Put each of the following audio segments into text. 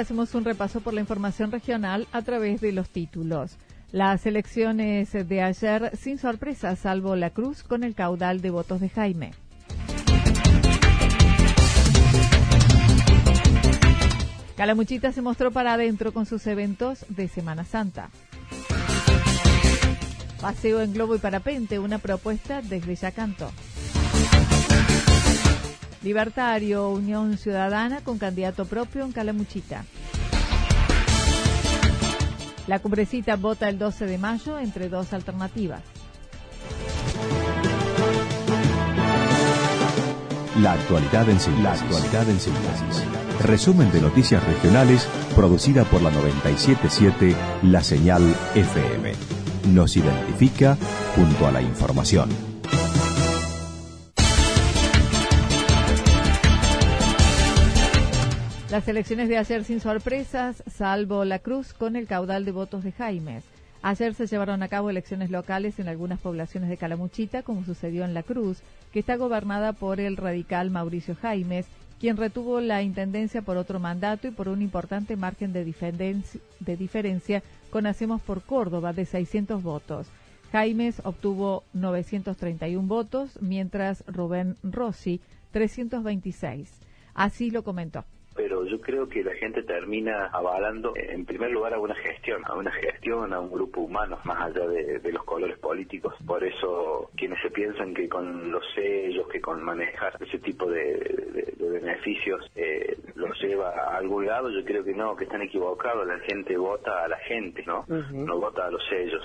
Hacemos un repaso por la información regional a través de los títulos. Las elecciones de ayer sin sorpresa, salvo la Cruz con el caudal de votos de Jaime. Calamuchita se mostró para adentro con sus eventos de Semana Santa. Paseo en globo y parapente, una propuesta desde Yacanto. Libertario, Unión Ciudadana con candidato propio en Calamuchita. La cumbrecita vota el 12 de mayo entre dos alternativas. La actualidad en síntesis. Resumen de noticias regionales producida por la 977 La Señal FM. Nos identifica junto a la información. Las elecciones de ayer sin sorpresas, salvo la Cruz con el caudal de votos de Jaimes. Ayer se llevaron a cabo elecciones locales en algunas poblaciones de Calamuchita, como sucedió en La Cruz, que está gobernada por el radical Mauricio Jaimes, quien retuvo la intendencia por otro mandato y por un importante margen de, de diferencia con Hacemos por Córdoba de 600 votos. Jaimes obtuvo 931 votos, mientras Rubén Rossi 326. Así lo comentó pero yo creo que la gente termina avalando en primer lugar a una gestión, a una gestión, a un grupo humano, más allá de, los colores políticos. Por eso quienes se piensan que con los sellos, que con manejar ese tipo de, beneficios eh, los lleva a algún lado, yo creo que no, que están equivocados. La gente vota a la gente, ¿no? No vota a los sellos.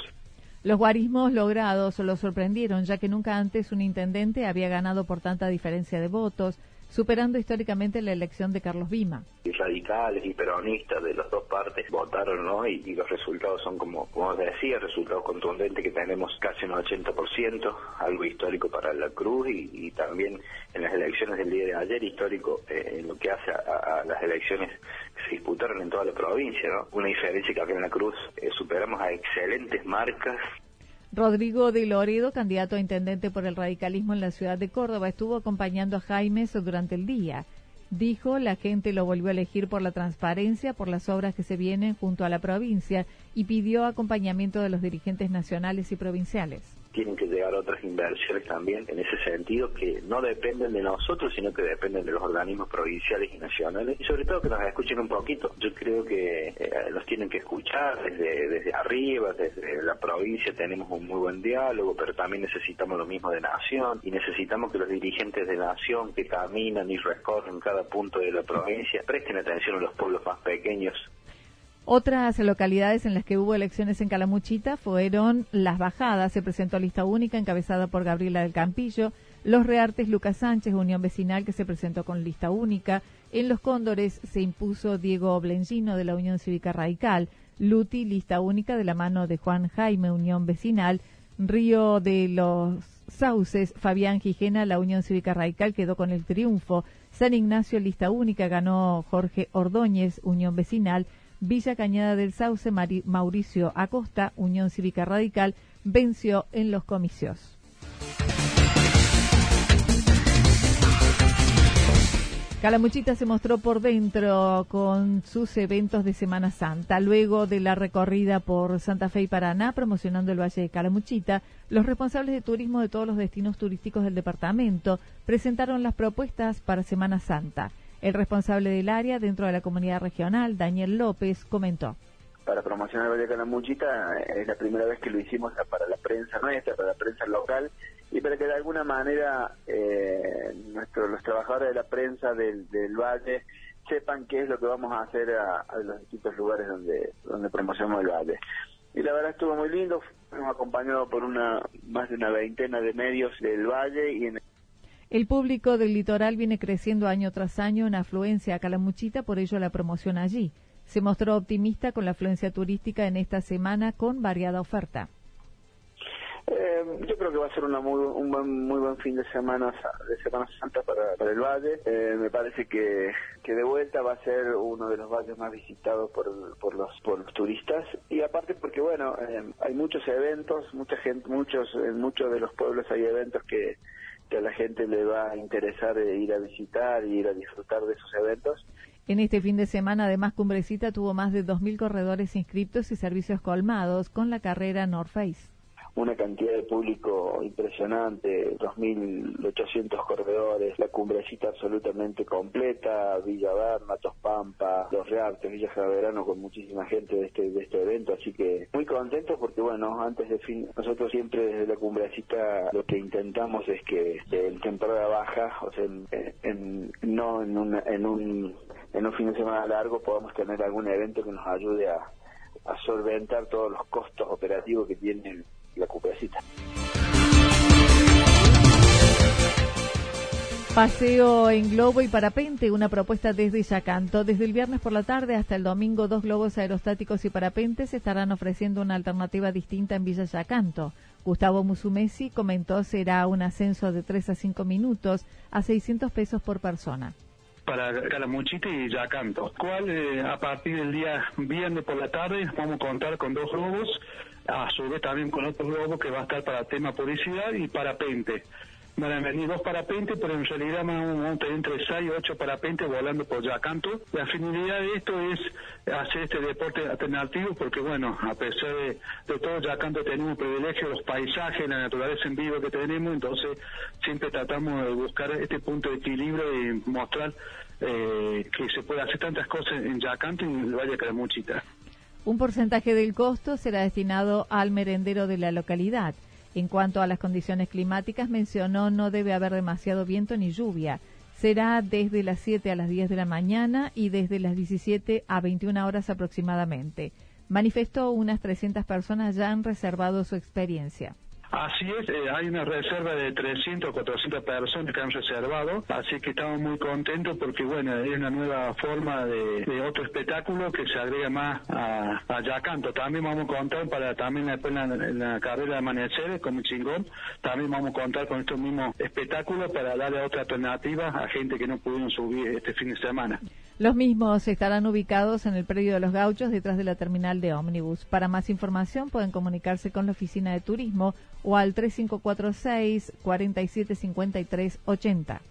Los guarismos logrados lo sorprendieron, ya que nunca antes un intendente había ganado por tanta diferencia de votos superando históricamente la elección de Carlos Vima. Y radicales y peronistas de las dos partes votaron, ¿no? Y, los resultados son, como, como decía, resultados contundentes que tenemos casi un 80%, algo histórico para la Cruz y, también en las elecciones del día de ayer, histórico eh, en lo que hace a, las elecciones que se disputaron en toda la provincia, ¿no? Una diferencia que acá en la Cruz eh, superamos a excelentes marcas Rodrigo de Loredo, candidato a intendente por el radicalismo en la ciudad de Córdoba, estuvo acompañando a Jaime durante el día. Dijo, la gente lo volvió a elegir por la transparencia, por las obras que se vienen junto a la provincia y pidió acompañamiento de los dirigentes nacionales y provinciales tienen que llegar otras inversiones también en ese sentido que no dependen de nosotros, sino que dependen de los organismos provinciales y nacionales. Y sobre todo que nos escuchen un poquito. Yo creo que eh, los tienen que escuchar desde, desde arriba, desde la provincia. Tenemos un muy buen diálogo, pero también necesitamos lo mismo de nación. Y necesitamos que los dirigentes de nación que caminan y recorren cada punto de la provincia presten atención a los pueblos más pequeños otras localidades en las que hubo elecciones en Calamuchita fueron Las Bajadas, se presentó lista única encabezada por Gabriela del Campillo, Los Reartes Lucas Sánchez, Unión Vecinal que se presentó con lista única, en Los Cóndores se impuso Diego Blengino de la Unión Cívica Radical, Luti lista única de la mano de Juan Jaime, Unión Vecinal, Río de los Sauces, Fabián Gijena, la Unión Cívica Radical quedó con el triunfo, San Ignacio lista única ganó Jorge Ordóñez, Unión Vecinal, Villa Cañada del Sauce, Mauricio Acosta, Unión Cívica Radical, venció en los comicios. Calamuchita se mostró por dentro con sus eventos de Semana Santa. Luego de la recorrida por Santa Fe y Paraná, promocionando el Valle de Calamuchita, los responsables de turismo de todos los destinos turísticos del departamento presentaron las propuestas para Semana Santa. El responsable del área dentro de la comunidad regional, Daniel López, comentó para promocionar el Valle de Calamuchita es la primera vez que lo hicimos para la prensa nuestra, para la prensa local y para que de alguna manera eh, nuestros los trabajadores de la prensa del, Valle sepan qué es lo que vamos a hacer a, los distintos lugares donde donde promocionamos el Valle. Y la verdad estuvo muy lindo, fuimos acompañados por una más de una veintena de medios del Valle y en el público del litoral viene creciendo año tras año en afluencia a Calamuchita, por ello la promoción allí. Se mostró optimista con la afluencia turística en esta semana con variada oferta. Eh, yo creo que va a ser una muy, un buen, muy buen fin de semana de Semana Santa para, el valle. Eh, me parece que, que de vuelta va a ser uno de los valles más visitados por, por los por los turistas y aparte porque bueno eh, hay muchos eventos, mucha gente, muchos en muchos de los pueblos hay eventos que que a la gente le va a interesar ir a visitar y ir a disfrutar de esos eventos. En este fin de semana, además, Cumbrecita tuvo más de 2.000 corredores inscriptos y servicios colmados con la carrera North Face una cantidad de público impresionante, 2.800 corredores, la cumbrecita absolutamente completa, Villa Berna, Tospampa, Los Reartes, Villa Verano con muchísima gente de este, de este evento, así que muy contentos porque bueno, antes de fin, nosotros siempre desde la cumbrecita lo que intentamos es que en temporada baja, o sea, en, no en, una, en un en un fin de semana largo podamos tener algún evento que nos ayude a, a solventar todos los costos operativos que tiene la cupeacita. Paseo en globo y parapente, una propuesta desde Yacanto. Desde el viernes por la tarde hasta el domingo, dos globos aerostáticos y parapentes estarán ofreciendo una alternativa distinta en Villa Yacanto. Gustavo Musumesi comentó será un ascenso de 3 a 5 minutos a 600 pesos por persona para Calamuchita y Yacanto, cual eh, a partir del día viernes por la tarde vamos a contar con dos globos a su vez también con otro globo que va a estar para tema publicidad y parapente. Van a venir dos parapentes, pero en realidad vamos a tener entre seis y ocho parapentes volando por Yacanto. La finalidad de esto es hacer este deporte alternativo porque, bueno, a pesar de, todo, Yacanto tenemos privilegio, los paisajes, la naturaleza en vivo que tenemos, entonces siempre tratamos de buscar este punto de equilibrio y mostrar eh, que se puede hacer tantas cosas en Yacanto y en el Valle de Caramuchita. Un porcentaje del costo será destinado al merendero de la localidad. En cuanto a las condiciones climáticas, mencionó no debe haber demasiado viento ni lluvia. Será desde las 7 a las 10 de la mañana y desde las 17 a 21 horas aproximadamente. Manifestó unas 300 personas ya han reservado su experiencia. Así es, eh, hay una reserva de 300 o 400 personas que han reservado, así que estamos muy contentos porque, bueno, es una nueva forma de, otro espectáculo que se agrega más a, a Yacanto. También vamos a contar para también después la, carrera de amaneceres como chingón, también vamos a contar con estos mismos espectáculos para darle otra alternativa a gente que no pudieron subir este fin de semana. Los mismos estarán ubicados en el predio de los gauchos detrás de la terminal de ómnibus. Para más información pueden comunicarse con la oficina de turismo o al 3546 4753 80.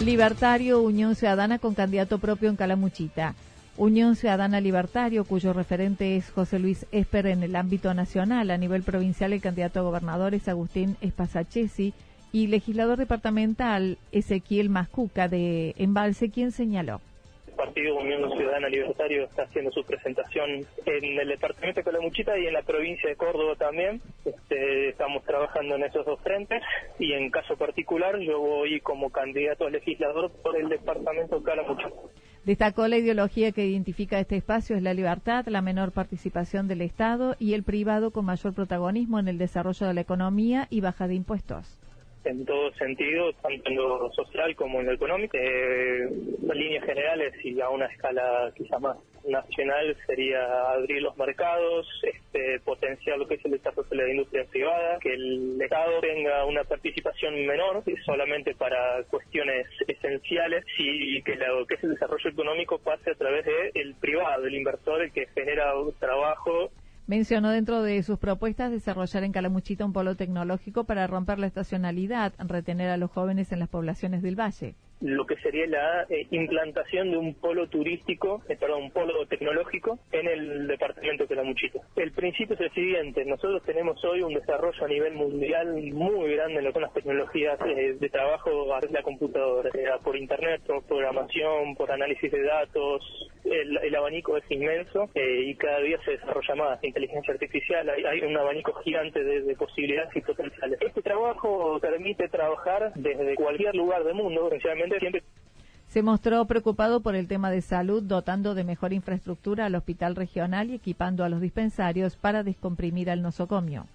Libertario Unión Ciudadana con candidato propio en Calamuchita. Unión Ciudadana Libertario, cuyo referente es José Luis Esper en el ámbito nacional. A nivel provincial, el candidato a gobernador es Agustín Espasachesi y legislador departamental Ezequiel Mascuca de Embalse, quien señaló. Partido Unión Ciudadana Libertario está haciendo su presentación en el departamento de Calamuchita y en la provincia de Córdoba también. Este, estamos trabajando en esos dos frentes y en caso particular yo voy como candidato a legislador por el departamento de Calamuchita. Destacó la ideología que identifica este espacio es la libertad, la menor participación del Estado y el privado con mayor protagonismo en el desarrollo de la economía y baja de impuestos en todo sentido, tanto en lo social como en lo económico. Eh, en líneas generales y a una escala quizá más nacional sería abrir los mercados, este, potenciar lo que es el desarrollo de la industria privada, que el Estado tenga una participación menor solamente para cuestiones esenciales y que lo que es el desarrollo económico pase a través del el privado, el inversor, el que genera trabajo Mencionó dentro de sus propuestas desarrollar en Calamuchita un polo tecnológico para romper la estacionalidad, retener a los jóvenes en las poblaciones del valle lo que sería la eh, implantación de un polo turístico, eh, perdón, un polo tecnológico en el departamento de Calamuchita. El principio es el siguiente, nosotros tenemos hoy un desarrollo a nivel mundial muy grande en lo que son las tecnologías eh, de trabajo a la computadora, por internet, por programación, por análisis de datos, el, abanico es inmenso y cada día se desarrolla más. Inteligencia artificial, hay, un abanico gigante de, de, posibilidades y potenciales. Este trabajo permite trabajar desde cualquier lugar del mundo, se mostró preocupado por el tema de salud, dotando de mejor infraestructura al hospital regional y equipando a los dispensarios para descomprimir al nosocomio.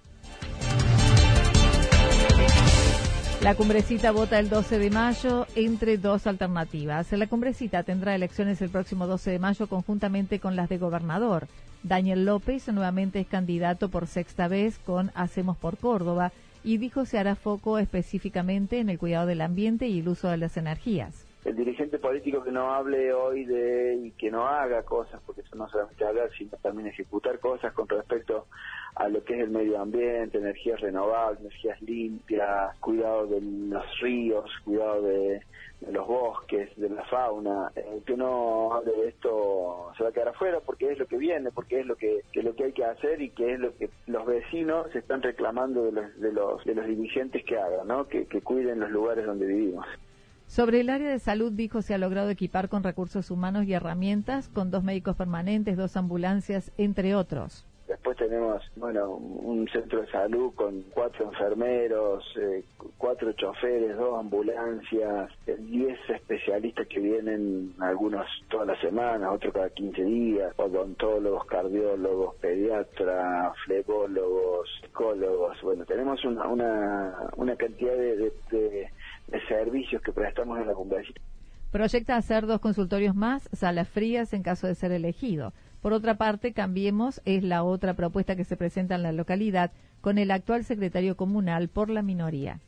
La cumbrecita vota el 12 de mayo entre dos alternativas. La cumbrecita tendrá elecciones el próximo 12 de mayo conjuntamente con las de gobernador. Daniel López nuevamente es candidato por sexta vez con Hacemos por Córdoba y dijo se hará foco específicamente en el cuidado del ambiente y el uso de las energías. El dirigente político que no hable hoy de y que no haga cosas, porque eso no solamente hablar, sino también ejecutar cosas con respecto a lo que es el medio ambiente, energías renovables, energías limpias, cuidado de los ríos, cuidado de, los bosques, de la fauna. El que no hable de esto se va a quedar afuera porque es lo que viene, porque es lo que, lo que hay que hacer y que es lo que los vecinos están reclamando de los, de los, de los dirigentes que hagan, ¿no? que, que cuiden los lugares donde vivimos. Sobre el área de salud, dijo, se ha logrado equipar con recursos humanos y herramientas, con dos médicos permanentes, dos ambulancias, entre otros. Después tenemos, bueno, un centro de salud con cuatro enfermeros, eh, cuatro choferes, dos ambulancias, eh, diez especialistas que vienen, algunos todas las semanas, otros cada 15 días, odontólogos, cardiólogos, pediatras, flebólogos, psicólogos. Bueno, tenemos una, una, una cantidad de, de, servicios que prestamos en la convención. Proyecta hacer dos consultorios más, salas frías en caso de ser elegido. Por otra parte, Cambiemos es la otra propuesta que se presenta en la localidad con el actual secretario comunal por la minoría.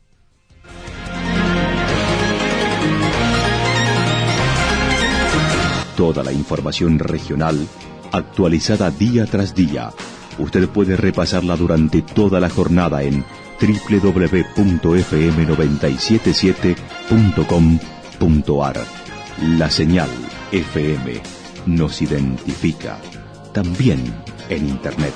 Toda la información regional actualizada día tras día. Usted puede repasarla durante toda la jornada en www.fm977.com.ar. La señal FM nos identifica, también en Internet.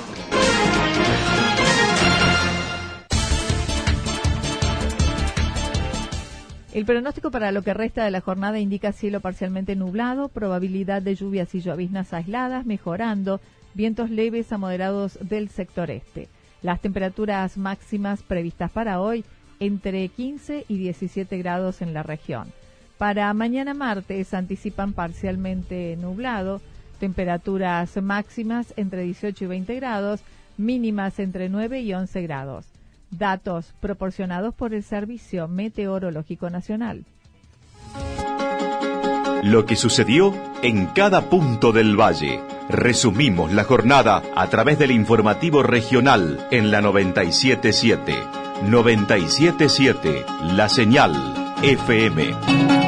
El pronóstico para lo que resta de la jornada indica cielo parcialmente nublado, probabilidad de lluvias y lloviznas aisladas, mejorando, vientos leves a moderados del sector este. Las temperaturas máximas previstas para hoy entre 15 y 17 grados en la región. Para mañana martes anticipan parcialmente nublado, temperaturas máximas entre 18 y 20 grados, mínimas entre 9 y 11 grados. Datos proporcionados por el Servicio Meteorológico Nacional. Lo que sucedió en cada punto del valle. Resumimos la jornada a través del informativo regional en la 977. 977, la señal FM.